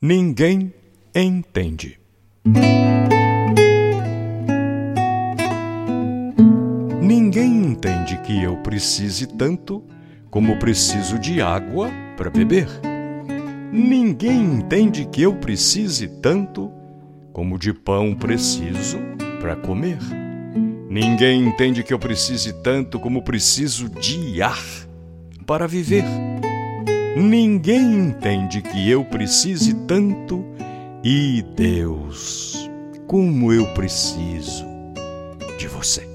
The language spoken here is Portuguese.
Ninguém entende. Ninguém entende que eu precise tanto como preciso de água para beber. Ninguém entende que eu precise tanto como de pão preciso para comer. Ninguém entende que eu precise tanto como preciso de ar para viver. Ninguém entende que eu precise tanto e Deus, como eu preciso de você.